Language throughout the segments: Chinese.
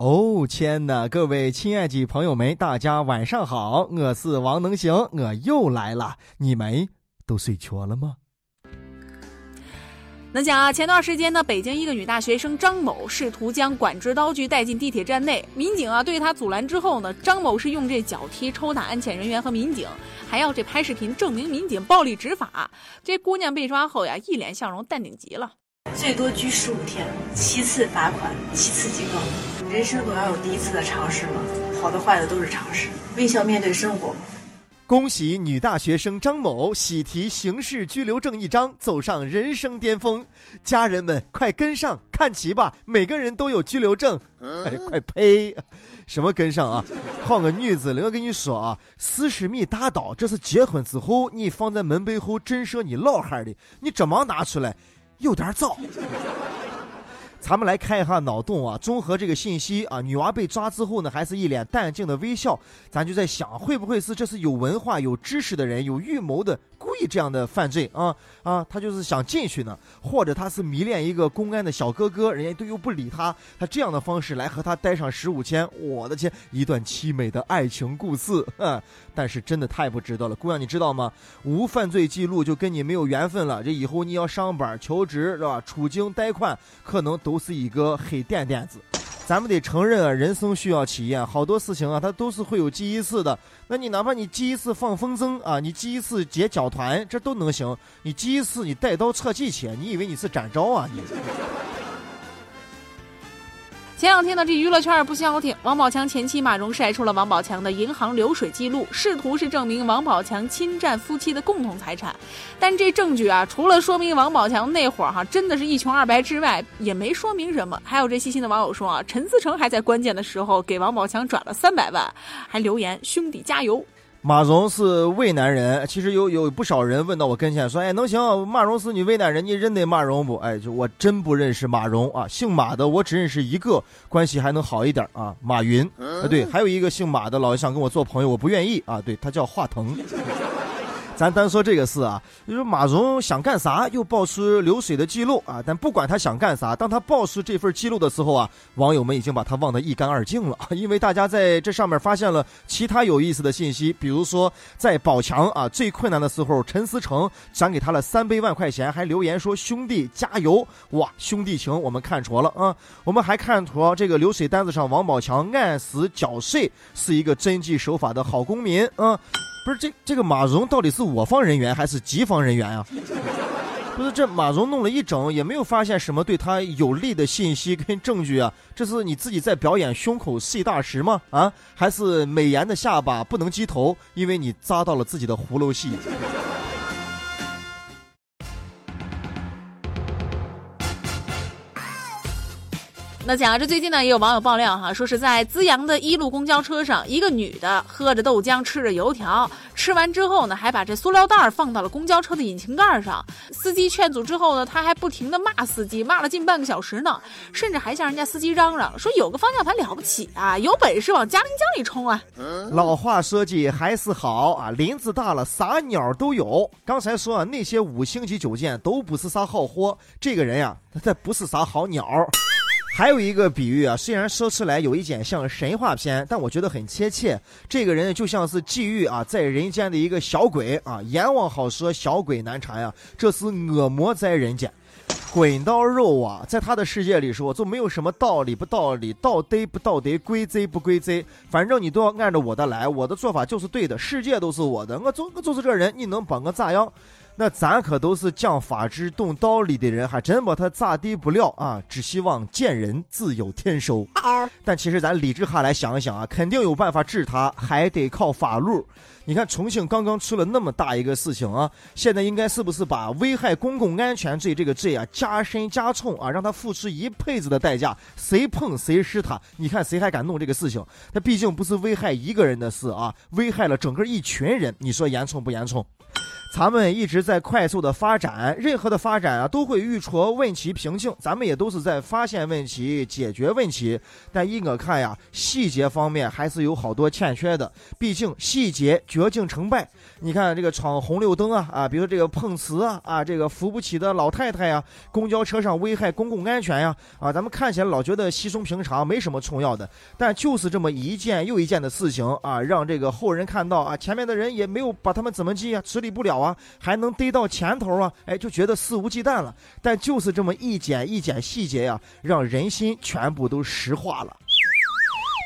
哦天呐，各位亲爱的朋友们，大家晚上好，我是王能行，我又来了，你们都睡着了吗？那讲啊，前段时间呢，北京一个女大学生张某试图将管制刀具带进地铁站内，民警啊对她阻拦之后呢，张某是用这脚踢抽打安检人员和民警，还要这拍视频证明民警暴力执法。这姑娘被抓后呀，一脸笑容，淡定极了。最多拘十五天，七次罚款，七次警告。人生总要有第一次的尝试嘛，好的坏的都是尝试，微笑面对生活。恭喜女大学生张某喜提刑事拘留证一张，走上人生巅峰。家人们快跟上看齐吧，每个人都有拘留证。哎，快呸！什么跟上啊？换个女子，我跟你说啊，四十米大刀，这是结婚之后你放在门背后震慑你老汉的，你这忙拿出来。有点早，咱们来看一下脑洞啊，综合这个信息啊，女娃被抓之后呢，还是一脸淡定的微笑，咱就在想，会不会是这是有文化、有知识的人，有预谋的？故意这样的犯罪啊啊，他就是想进去呢，或者他是迷恋一个公安的小哥哥，人家都又不理他，他这样的方式来和他待上十五天，我的天，一段凄美的爱情故事。但是真的太不值得了，姑娘你知道吗？无犯罪记录就跟你没有缘分了，这以后你要上班求职是吧？出境贷款可能都都是一个黑点点子。咱们得承认啊，人生需要体验，好多事情啊，它都是会有第一次的。那你哪怕你第一次放风筝啊，你第一次结脚团，这都能行。你第一次你带刀侧气去，你以为你是展昭啊你？前两天呢，这娱乐圈不消停，王宝强前妻马蓉晒出了王宝强的银行流水记录，试图是证明王宝强侵占夫妻的共同财产。但这证据啊，除了说明王宝强那会儿哈真的是一穷二白之外，也没说明什么。还有这细心的网友说啊，陈思诚还在关键的时候给王宝强转了三百万，还留言兄弟加油。马蓉是渭南人，其实有有不少人问到我跟前说：“哎，能行？马蓉是你渭南人，你认得马蓉不？”哎，就我真不认识马蓉啊，姓马的我只认识一个，关系还能好一点啊，马云啊，对，还有一个姓马的老想跟我做朋友，我不愿意啊，对他叫华腾。咱单说这个事啊，就说马蓉想干啥，又爆出流水的记录啊。但不管他想干啥，当他爆出这份记录的时候啊，网友们已经把他忘得一干二净了。因为大家在这上面发现了其他有意思的信息，比如说在宝强啊最困难的时候，陈思成转给他了三百万块钱，还留言说兄弟加油哇，兄弟情我们看出了啊。我们还看出这个流水单子上王宝强按时缴税，是一个遵纪守法的好公民啊。不是这这个马蓉到底是我方人员还是敌方人员啊？不是这马蓉弄了一整，也没有发现什么对他有利的信息跟证据啊？这是你自己在表演胸口碎大石吗？啊？还是美颜的下巴不能击头，因为你扎到了自己的葫芦戏？那讲啊，这最近呢也有网友爆料哈，说是在资阳的一路公交车上，一个女的喝着豆浆，吃着油条，吃完之后呢，还把这塑料袋放到了公交车的引擎盖上。司机劝阻之后呢，她还不停的骂司机，骂了近半个小时呢，甚至还向人家司机嚷嚷说：“有个方向盘了不起啊，有本事往嘉陵江里冲啊！”老话说句还是好啊，林子大了啥鸟都有。刚才说啊，那些五星级酒店都不是啥好货，这个人呀，他不是啥好鸟。还有一个比喻啊，虽然说出来有一点像神话片，但我觉得很贴切。这个人就像是际遇啊，在人间的一个小鬼啊，阎王好说，小鬼难缠呀。这是恶魔在人间，滚刀肉啊，在他的世界里说，就没有什么道理不道理，道德不道德，规则不规则，反正你都要按照我的来，我的做法就是对的，世界都是我的，我就我就是这人，你能把我咋样？那咱可都是讲法治、懂道理的人，还真把他咋地不了啊！只希望见人自有天收。但其实咱理智下来想一想啊，肯定有办法治他，还得靠法律。你看重庆刚刚出了那么大一个事情啊，现在应该是不是把危害公共安全罪这个罪啊加深加重啊，让他付出一辈子的代价？谁碰谁是他？你看谁还敢弄这个事情？他毕竟不是危害一个人的事啊，危害了整个一群人，你说严重不严重？咱们一直在快速的发展，任何的发展啊，都会遇出问题瓶颈。咱们也都是在发现问题、解决问题。但依我看呀，细节方面还是有好多欠缺的。毕竟细节决定成败。你看这个闯红绿灯啊啊，比如这个碰瓷啊啊，这个扶不起的老太太呀，公交车上危害公共安全呀啊，咱们看起来老觉得稀松平常，没什么重要的。但就是这么一件又一件的事情啊，让这个后人看到啊，前面的人也没有把他们怎么记啊，处理不了。啊，还能逮到前头啊，哎，就觉得肆无忌惮了。但就是这么一剪一剪细节呀，让人心全部都石化了。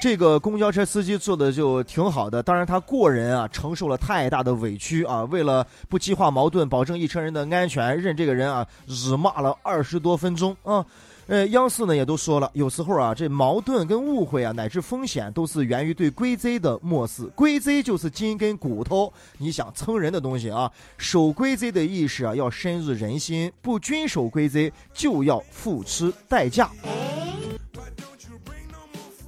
这个公交车司机做的就挺好的，当然他个人啊承受了太大的委屈啊，为了不激化矛盾，保证一车人的安全，任这个人啊辱骂了二十多分钟啊。呃，央视呢也都说了，有时候啊，这矛盾跟误会啊，乃至风险，都是源于对规则的漠视。规则就是筋跟骨头，你想蹭人的东西啊，守规则的意识啊，要深入人心。不遵守规则，就要付出代价。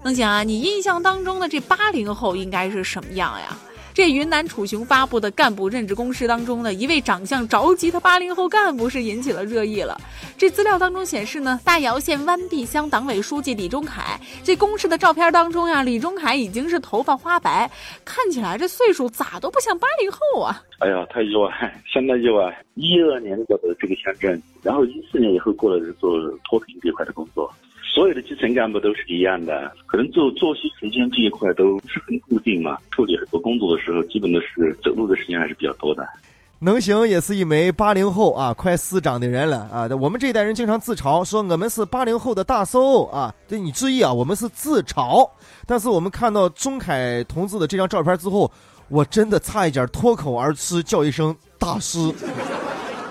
能想啊，你印象当中的这八零后应该是什么样呀？这云南楚雄发布的干部任职公示当中呢，一位长相着急的八零后干部是引起了热议了。这资料当中显示呢，大姚县湾碧乡党委书记李忠凯，这公示的照片当中呀，李忠凯已经是头发花白，看起来这岁数咋都不像八零后啊！哎呀，太意外，相当意外。一二年的这个乡镇，然后一四年以后过来做脱贫这块的工作。所有的基层干部都是一样的，可能做作息时间这一块都是很固定嘛。处理很多工作的时候，基本都是走路的时间还是比较多的。能行也是一枚八零后啊，快司长的人了啊。我们这一代人经常自嘲说我们是八零后的大搜啊。这你注意啊，我们是自嘲。但是我们看到钟凯同志的这张照片之后，我真的差一点脱口而出叫一声大师。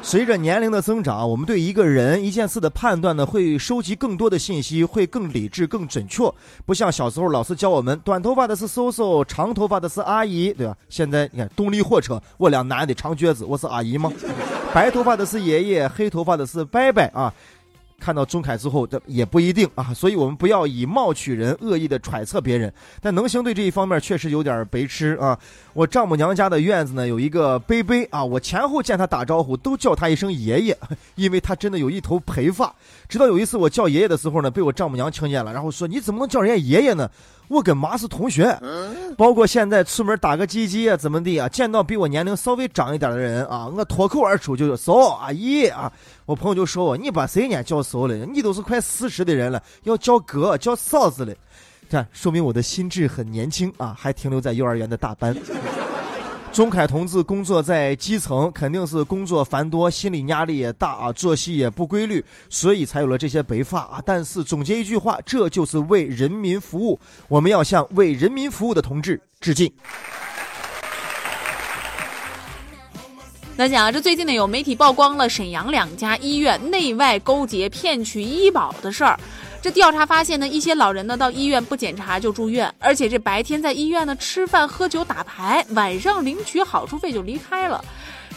随着年龄的增长，我们对一个人、一件事的判断呢，会收集更多的信息，会更理智、更准确。不像小时候老师教我们，短头发的是叔叔，长头发的是阿姨，对吧？现在你看动力货车，我俩男的长橛子，我是阿姨吗？白头发的是爷爷，黑头发的是伯伯啊。看到钟凯之后，这也不一定啊，所以我们不要以貌取人，恶意的揣测别人。但能行对这一方面确实有点白痴啊。我丈母娘家的院子呢，有一个杯杯啊，我前后见他打招呼都叫他一声爷爷，因为他真的有一头白发。直到有一次我叫爷爷的时候呢，被我丈母娘听见了，然后说：“你怎么能叫人家爷爷呢？”我跟妈是同学，包括现在出门打个鸡鸡啊，怎么的啊？见到比我年龄稍微长一点的人啊，我脱口而出就是嫂阿姨啊。我朋友就说我，你把谁家叫嫂了？你都是快四十的人了，要叫哥叫嫂子了，看说明我的心智很年轻啊，还停留在幼儿园的大班。钟凯同志工作在基层，肯定是工作繁多，心理压力也大啊，作息也不规律，所以才有了这些白发啊。但是总结一句话，这就是为人民服务。我们要向为人民服务的同志致敬。那讲啊，这最近呢有媒体曝光了沈阳两家医院内外勾结骗取医保的事儿。这调查发现呢，一些老人呢到医院不检查就住院，而且这白天在医院呢吃饭喝酒打牌，晚上领取好处费就离开了。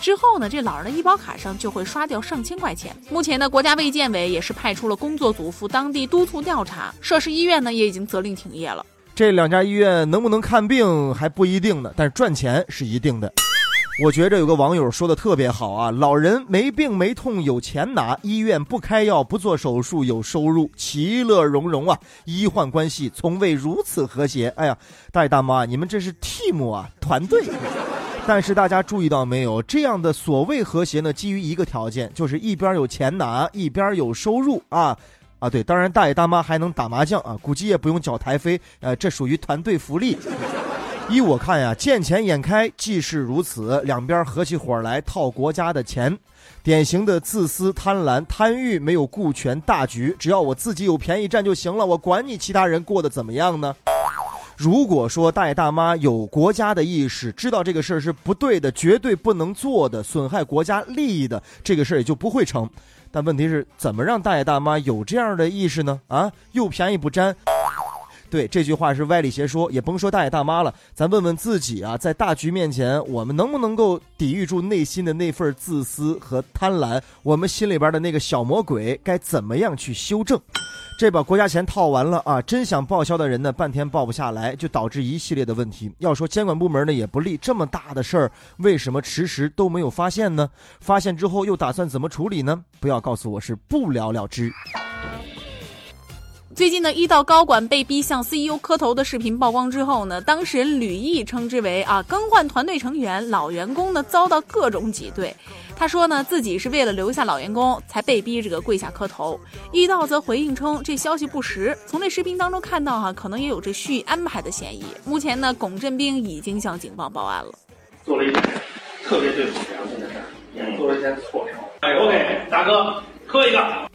之后呢，这老人的医保卡上就会刷掉上千块钱。目前呢，国家卫健委也是派出了工作组赴当地督促调查，涉事医院呢也已经责令停业了。这两家医院能不能看病还不一定呢，但是赚钱是一定的。我觉着有个网友说的特别好啊，老人没病没痛有钱拿，医院不开药不做手术有收入，其乐融融啊，医患关系从未如此和谐。哎呀，大爷大妈，你们这是 team 啊，团队。但是大家注意到没有，这样的所谓和谐呢，基于一个条件，就是一边有钱拿，一边有收入啊啊，对，当然大爷大妈还能打麻将啊，估计也不用缴台费，呃，这属于团队福利。依我看呀，见钱眼开即是如此，两边合起伙来套国家的钱，典型的自私、贪婪、贪欲，没有顾全大局，只要我自己有便宜占就行了，我管你其他人过得怎么样呢？如果说大爷大妈有国家的意识，知道这个事儿是不对的，绝对不能做的，损害国家利益的，这个事儿也就不会成。但问题是怎么让大爷大妈有这样的意识呢？啊，又便宜不占。对这句话是歪理邪说，也甭说大爷大妈了，咱问问自己啊，在大局面前，我们能不能够抵御住内心的那份自私和贪婪？我们心里边的那个小魔鬼该怎么样去修正？这把国家钱套完了啊！真想报销的人呢，半天报不下来，就导致一系列的问题。要说监管部门呢也不利，这么大的事儿，为什么迟迟都没有发现呢？发现之后又打算怎么处理呢？不要告诉我是不了了之。最近呢，一道高管被逼向 CEO 磕头的视频曝光之后呢，当事人吕毅称之为啊更换团队成员，老员工呢遭到各种挤兑。他说呢，自己是为了留下老员工才被逼这个跪下磕头。易道则回应称，这消息不实。从这视频当中看到哈，可能也有这蓄意安排的嫌疑。目前呢，龚振兵已经向警方报案了。做了一件特别对不起良心的事儿，也做了一件错事。哎，OK，大哥，磕一个。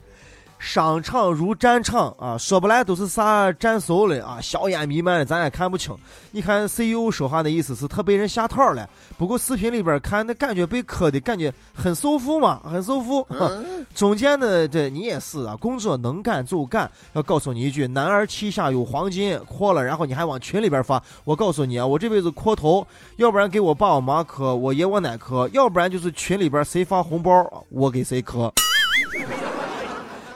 商场如战场啊，说不来都是啥战术的啊，硝烟弥漫的，咱也看不清。你看 CEO 说话的意思是他被人下套了，不过视频里边看那感觉被磕的感觉很舒服嘛，很舒服。中间的这你也是啊，工作能干就干。要告诉你一句，男儿膝下有黄金，磕了，然后你还往群里边发。我告诉你啊，我这辈子磕头，要不然给我爸我妈磕，我爷我奶磕，要不然就是群里边谁发红包，我给谁磕。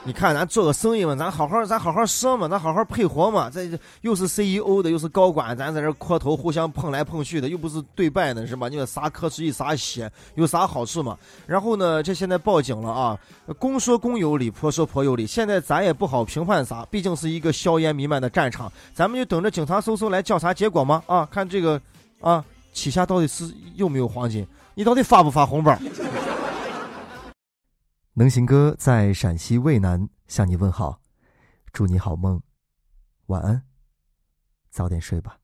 你看，咱做个生意嘛，咱好好，咱好好说嘛，咱好好配合嘛。这又是 CEO 的，又是高管，咱在这磕头，互相碰来碰去的，又不是对拜呢，是吧？你说啥磕出去啥血，有啥好处嘛？然后呢，这现在报警了啊，公说公有理，婆说婆有理。现在咱也不好评判啥，毕竟是一个硝烟弥漫的战场，咱们就等着警察叔叔来调查结果嘛。啊，看这个，啊，旗下到底是有没有黄金？你到底发不发红包？能行哥在陕西渭南向你问好，祝你好梦，晚安，早点睡吧。